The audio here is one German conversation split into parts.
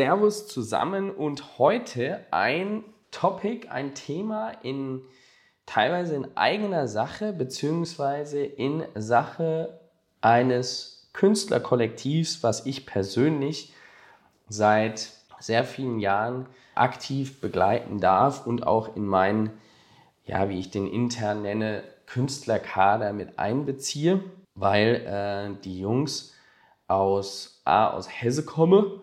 Servus zusammen und heute ein Topic, ein Thema in teilweise in eigener Sache beziehungsweise in Sache eines Künstlerkollektivs, was ich persönlich seit sehr vielen Jahren aktiv begleiten darf und auch in meinen, ja, wie ich den intern nenne, Künstlerkader mit einbeziehe, weil äh, die Jungs aus A aus Hesse kommen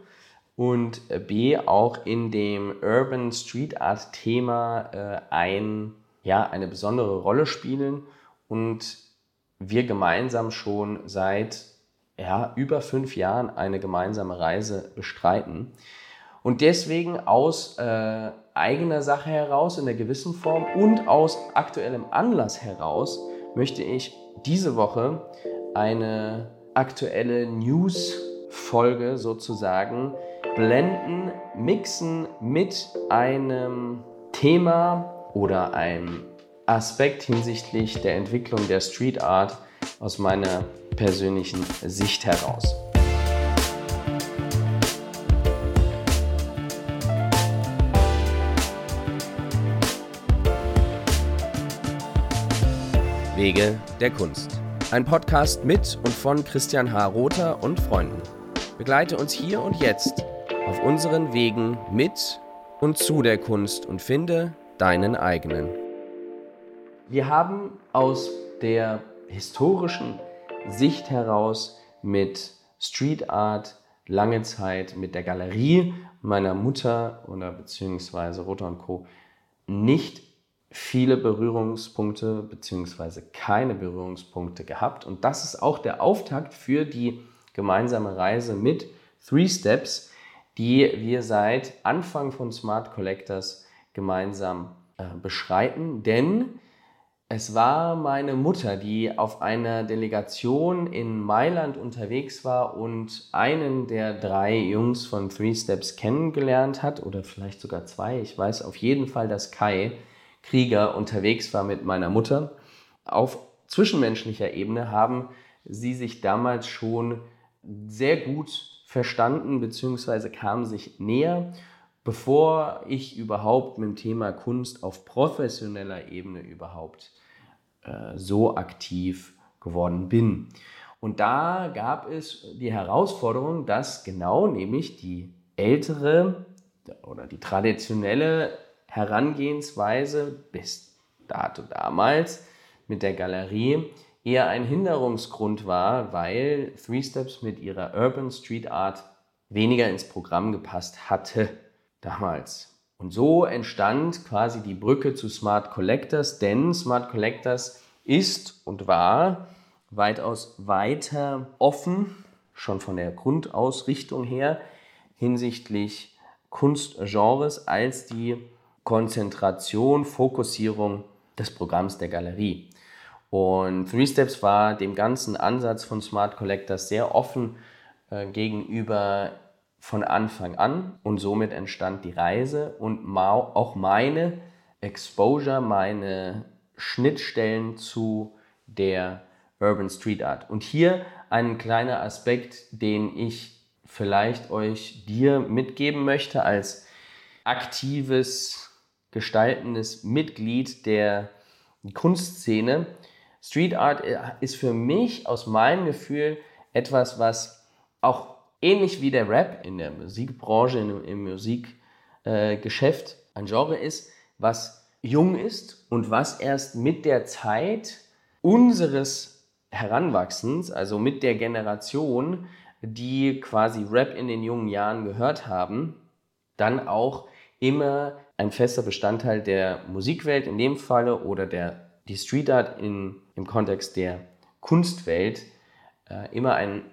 und B auch in dem Urban Street Art Thema äh, ein, ja, eine besondere Rolle spielen und wir gemeinsam schon seit ja, über fünf Jahren eine gemeinsame Reise bestreiten. Und deswegen aus äh, eigener Sache heraus, in einer gewissen Form und aus aktuellem Anlass heraus möchte ich diese Woche eine aktuelle News-Folge sozusagen blenden, mixen mit einem Thema oder einem Aspekt hinsichtlich der Entwicklung der Street Art aus meiner persönlichen Sicht heraus. Wege der Kunst. Ein Podcast mit und von Christian H. Rother und Freunden. Begleite uns hier und jetzt auf unseren Wegen mit und zu der Kunst und finde deinen eigenen. Wir haben aus der historischen Sicht heraus mit Street Art lange Zeit mit der Galerie meiner Mutter oder beziehungsweise Rotter und Co. nicht viele Berührungspunkte beziehungsweise keine Berührungspunkte gehabt. Und das ist auch der Auftakt für die gemeinsame Reise mit Three Steps, die wir seit Anfang von Smart Collectors gemeinsam äh, beschreiten. Denn es war meine Mutter, die auf einer Delegation in Mailand unterwegs war und einen der drei Jungs von Three Steps kennengelernt hat oder vielleicht sogar zwei. Ich weiß auf jeden Fall, dass Kai Krieger unterwegs war mit meiner Mutter. Auf zwischenmenschlicher Ebene haben sie sich damals schon sehr gut verstanden bzw. kamen sich näher, bevor ich überhaupt mit dem Thema Kunst auf professioneller Ebene überhaupt äh, so aktiv geworden bin. Und da gab es die Herausforderung, dass genau nämlich die ältere oder die traditionelle Herangehensweise bis dato damals mit der Galerie eher ein Hinderungsgrund war, weil Three Steps mit ihrer Urban Street Art weniger ins Programm gepasst hatte damals. Und so entstand quasi die Brücke zu Smart Collectors, denn Smart Collectors ist und war weitaus weiter offen, schon von der Grundausrichtung her, hinsichtlich Kunstgenres als die Konzentration, Fokussierung des Programms der Galerie. Und Three Steps war dem ganzen Ansatz von Smart Collectors sehr offen äh, gegenüber von Anfang an und somit entstand die Reise und auch meine Exposure, meine Schnittstellen zu der Urban Street Art. Und hier ein kleiner Aspekt, den ich vielleicht euch dir mitgeben möchte als aktives, gestaltendes Mitglied der Kunstszene Street Art äh, ist für mich aus meinem Gefühl etwas, was auch ähnlich wie der Rap in der Musikbranche, im, im Musikgeschäft äh, ein Genre ist, was jung ist und was erst mit der Zeit unseres Heranwachsens, also mit der Generation, die quasi Rap in den jungen Jahren gehört haben, dann auch immer ein fester Bestandteil der Musikwelt in dem Falle oder der die Street Art in, im Kontext der Kunstwelt äh, immer ein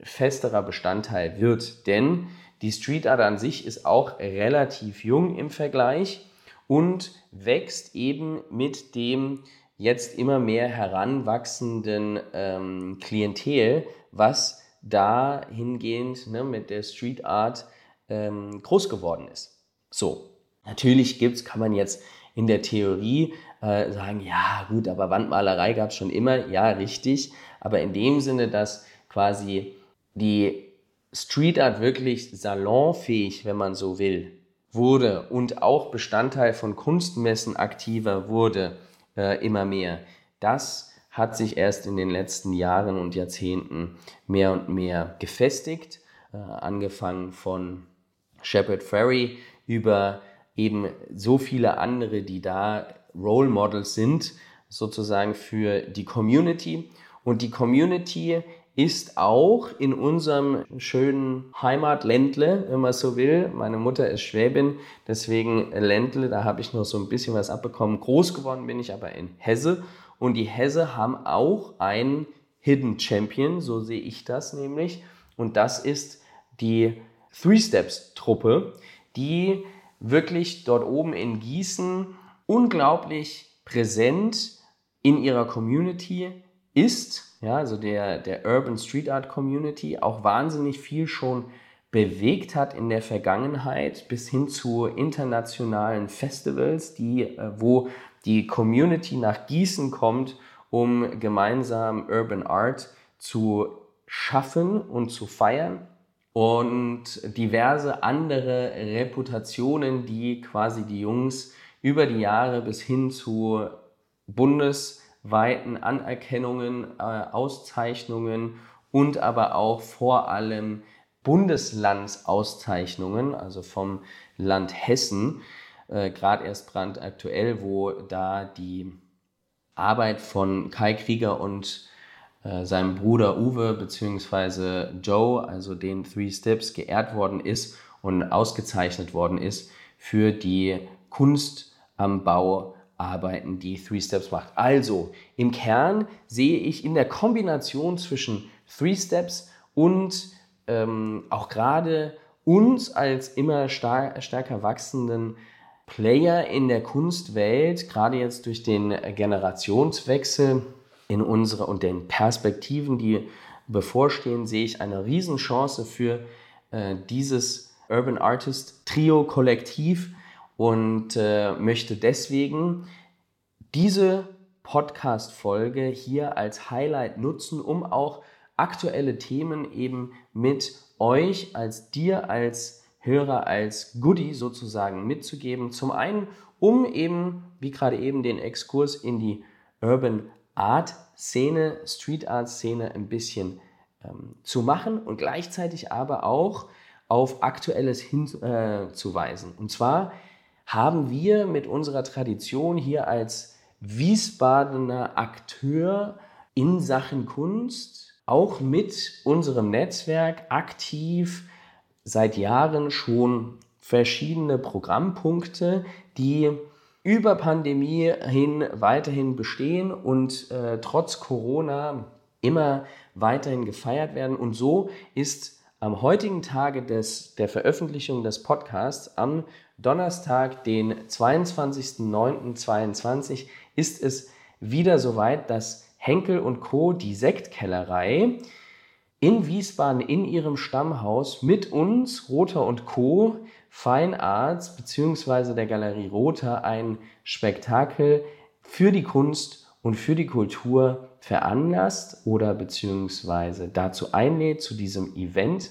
festerer Bestandteil wird. Denn die Street Art an sich ist auch relativ jung im Vergleich und wächst eben mit dem jetzt immer mehr heranwachsenden ähm, Klientel, was dahingehend ne, mit der Street Art ähm, groß geworden ist. So, natürlich gibt's, kann man jetzt in der Theorie äh, sagen, ja gut, aber Wandmalerei gab es schon immer, ja richtig, aber in dem Sinne, dass quasi die Street Art wirklich salonfähig, wenn man so will, wurde und auch Bestandteil von Kunstmessen aktiver wurde, äh, immer mehr, das hat sich erst in den letzten Jahren und Jahrzehnten mehr und mehr gefestigt, äh, angefangen von Shepard Ferry über eben so viele andere, die da Role Models sind, sozusagen für die Community. Und die Community ist auch in unserem schönen Heimatländle, wenn man so will. Meine Mutter ist Schwäbin, deswegen Ländle, da habe ich noch so ein bisschen was abbekommen. Groß geworden bin ich aber in Hesse und die Hesse haben auch einen Hidden Champion, so sehe ich das nämlich. Und das ist die Three Steps Truppe, die wirklich dort oben in Gießen unglaublich präsent in ihrer Community ist, ja, also der, der Urban Street Art Community, auch wahnsinnig viel schon bewegt hat in der Vergangenheit bis hin zu internationalen Festivals, die, äh, wo die Community nach Gießen kommt, um gemeinsam Urban Art zu schaffen und zu feiern und diverse andere Reputationen, die quasi die Jungs über die Jahre bis hin zu bundesweiten Anerkennungen, äh, Auszeichnungen und aber auch vor allem Bundeslandsauszeichnungen, also vom Land Hessen, äh, gerade erst brandaktuell, wo da die Arbeit von Kai Krieger und äh, seinem Bruder Uwe bzw. Joe, also den Three Steps, geehrt worden ist und ausgezeichnet worden ist für die Kunst am Bau Arbeiten, die Three Steps macht. Also im Kern sehe ich in der Kombination zwischen Three Steps und ähm, auch gerade uns als immer star stärker wachsenden Player in der Kunstwelt, gerade jetzt durch den Generationswechsel in unsere und den Perspektiven, die bevorstehen, sehe ich eine Riesenchance für äh, dieses Urban Artist Trio Kollektiv und äh, möchte deswegen diese Podcast-Folge hier als Highlight nutzen, um auch aktuelle Themen eben mit euch als dir als Hörer als Goodie sozusagen mitzugeben. Zum einen, um eben, wie gerade eben, den Exkurs in die Urban Art Szene, Street Art Szene ein bisschen ähm, zu machen und gleichzeitig aber auch auf Aktuelles hinzuweisen. Äh, und zwar haben wir mit unserer Tradition hier als Wiesbadener Akteur in Sachen Kunst auch mit unserem Netzwerk aktiv seit Jahren schon verschiedene Programmpunkte, die über Pandemie hin weiterhin bestehen und äh, trotz Corona immer weiterhin gefeiert werden. Und so ist am heutigen Tage des, der Veröffentlichung des Podcasts, am Donnerstag, den 22.09.22, ist es wieder soweit, dass Henkel und Co., die Sektkellerei, in Wiesbaden in ihrem Stammhaus mit uns, Rother und Co., Fine Arts bzw. der Galerie Rother ein Spektakel für die Kunst und für die Kultur veranlasst oder beziehungsweise dazu einlädt zu diesem Event.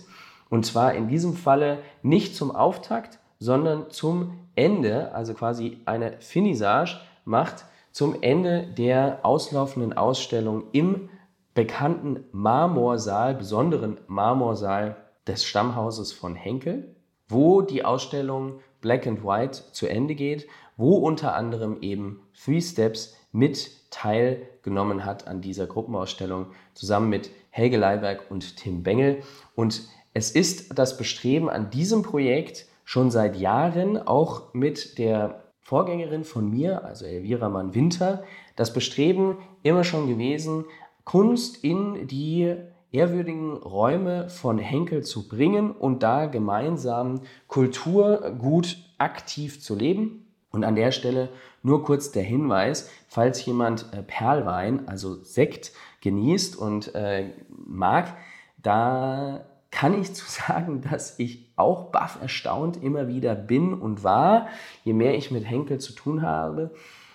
Und zwar in diesem Falle nicht zum Auftakt, sondern zum Ende, also quasi eine Finissage macht zum Ende der auslaufenden Ausstellung im bekannten Marmorsaal, besonderen Marmorsaal des Stammhauses von Henkel, wo die Ausstellung Black and White zu Ende geht, wo unter anderem eben Three Steps mit teilgenommen hat an dieser Gruppenausstellung, zusammen mit Helge Leiberg und Tim Bengel. Und es ist das Bestreben an diesem Projekt schon seit Jahren, auch mit der Vorgängerin von mir, also Elvira Mann-Winter, das Bestreben immer schon gewesen, Kunst in die ehrwürdigen Räume von Henkel zu bringen und da gemeinsam Kultur gut aktiv zu leben. Und an der Stelle nur kurz der Hinweis, falls jemand äh, Perlwein, also Sekt, genießt und äh, mag, da kann ich zu sagen, dass ich auch baff erstaunt immer wieder bin und war, je mehr ich mit Henkel zu tun habe,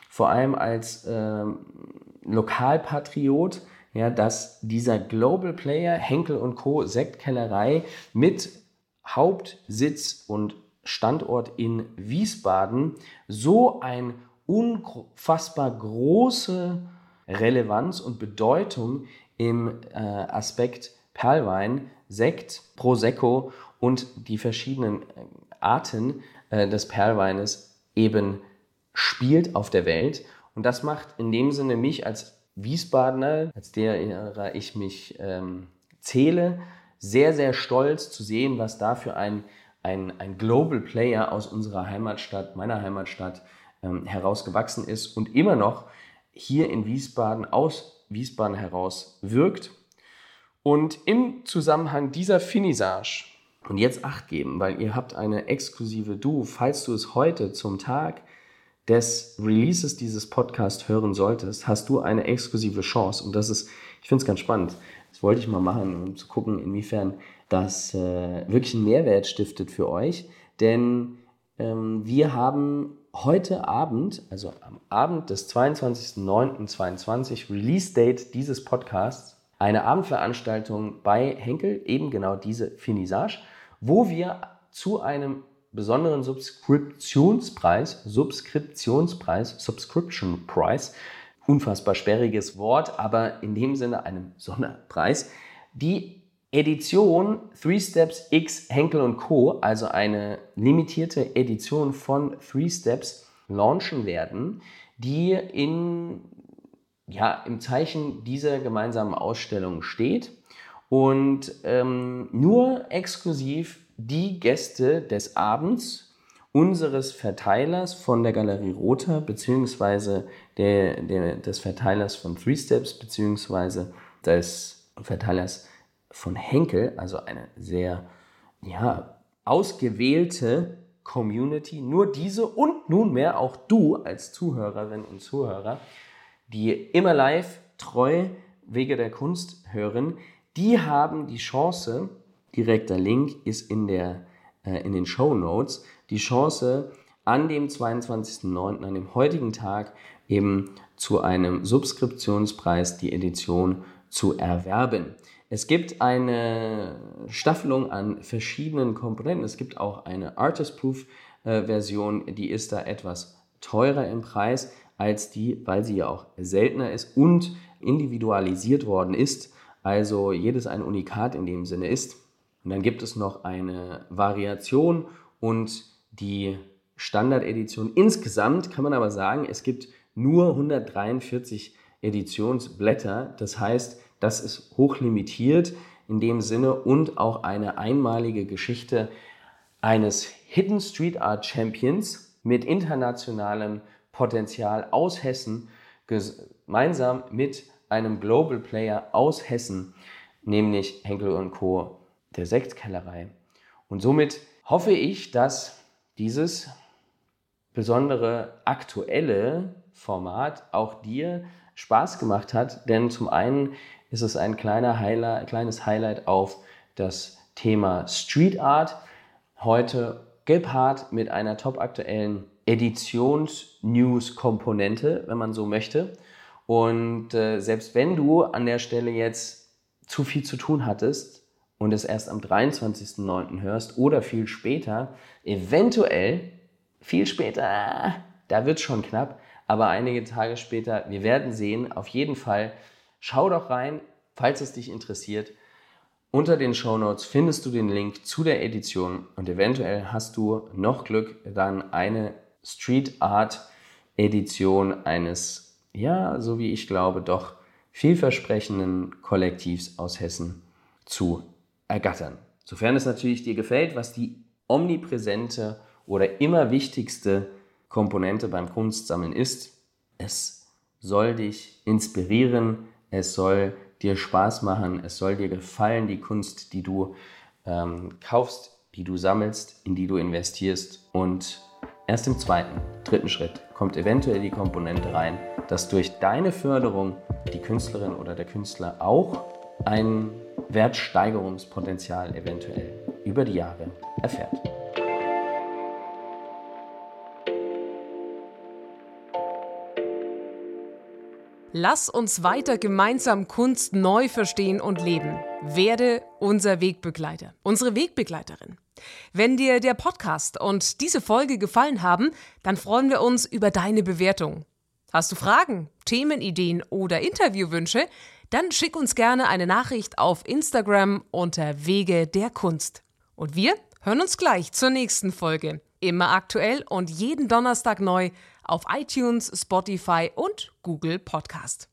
vor allem als äh, Lokalpatriot, ja, dass dieser Global Player Henkel und Co. Sektkellerei mit Hauptsitz und Standort in Wiesbaden so ein unfassbar große Relevanz und Bedeutung im äh, Aspekt Perlwein, Sekt, Prosecco und die verschiedenen äh, Arten äh, des Perlweines eben spielt auf der Welt. Und das macht in dem Sinne mich als Wiesbadener, als derer ich mich ähm, zähle, sehr, sehr stolz zu sehen, was da für ein, ein, ein Global Player aus unserer Heimatstadt, meiner Heimatstadt, ähm, herausgewachsen ist und immer noch hier in Wiesbaden aus Wiesbaden heraus wirkt. Und im Zusammenhang dieser Finissage, und jetzt acht geben, weil ihr habt eine exklusive Du, falls du es heute zum Tag des Releases dieses Podcasts hören solltest, hast du eine exklusive Chance. Und das ist, ich finde es ganz spannend. Das wollte ich mal machen, um zu gucken, inwiefern das äh, wirklich einen Mehrwert stiftet für euch. Denn ähm, wir haben heute Abend, also am Abend des 22.09.22, Release Date dieses Podcasts, eine Abendveranstaltung bei Henkel, eben genau diese Finissage, wo wir zu einem besonderen Subskriptionspreis, Subskriptionspreis, Subscription Price, unfassbar sperriges Wort, aber in dem Sinne einem Sonderpreis, die Edition Three Steps X Henkel und Co., also eine limitierte Edition von Three Steps, launchen werden, die in, ja, im Zeichen dieser gemeinsamen Ausstellung steht. Und ähm, nur exklusiv die Gäste des Abends unseres Verteilers von der Galerie Rother beziehungsweise der, der, des Verteilers von Three Steps beziehungsweise des Verteilers von Henkel, also eine sehr ja, ausgewählte Community, nur diese und nunmehr auch du als Zuhörerin und Zuhörer, die immer live treu Wege der Kunst hören, die haben die Chance, direkter Link ist in, der, äh, in den Show Notes, die Chance an dem 22.09., an dem heutigen Tag eben zu einem Subskriptionspreis die Edition zu erwerben. Es gibt eine Staffelung an verschiedenen Komponenten. Es gibt auch eine Artist-Proof-Version, äh, die ist da etwas teurer im Preis als die, weil sie ja auch seltener ist und individualisiert worden ist. Also jedes ein Unikat in dem Sinne ist. Und dann gibt es noch eine Variation und die Standardedition. Insgesamt kann man aber sagen, es gibt nur 143 Editionsblätter. Das heißt, das ist hochlimitiert in dem Sinne und auch eine einmalige Geschichte eines Hidden Street Art Champions mit internationalem Potenzial aus Hessen gemeinsam mit einem Global Player aus Hessen, nämlich Henkel Co der Sektkellerei. Und somit hoffe ich, dass dieses besondere aktuelle Format auch dir Spaß gemacht hat, denn zum einen ist es ein kleiner Highlight, kleines Highlight auf das Thema Street Art. Heute gepaart mit einer topaktuellen Editions-News-Komponente, wenn man so möchte. Und äh, selbst wenn du an der Stelle jetzt zu viel zu tun hattest, und es erst am 23.09. hörst oder viel später, eventuell viel später, da wird es schon knapp, aber einige Tage später, wir werden sehen, auf jeden Fall, schau doch rein, falls es dich interessiert. Unter den Show Notes findest du den Link zu der Edition und eventuell hast du noch Glück, dann eine Street Art Edition eines, ja, so wie ich glaube, doch vielversprechenden Kollektivs aus Hessen zu ergattern. Sofern es natürlich dir gefällt, was die omnipräsente oder immer wichtigste Komponente beim Kunstsammeln ist, es soll dich inspirieren, es soll dir Spaß machen, es soll dir gefallen, die Kunst, die du ähm, kaufst, die du sammelst, in die du investierst. Und erst im zweiten, dritten Schritt kommt eventuell die Komponente rein, dass durch deine Förderung die Künstlerin oder der Künstler auch ein Wertsteigerungspotenzial eventuell über die Jahre erfährt. Lass uns weiter gemeinsam Kunst neu verstehen und leben. Werde unser Wegbegleiter, unsere Wegbegleiterin. Wenn dir der Podcast und diese Folge gefallen haben, dann freuen wir uns über deine Bewertung. Hast du Fragen, Themenideen oder Interviewwünsche? Dann schick uns gerne eine Nachricht auf Instagram unter Wege der Kunst. Und wir hören uns gleich zur nächsten Folge. Immer aktuell und jeden Donnerstag neu auf iTunes, Spotify und Google Podcast.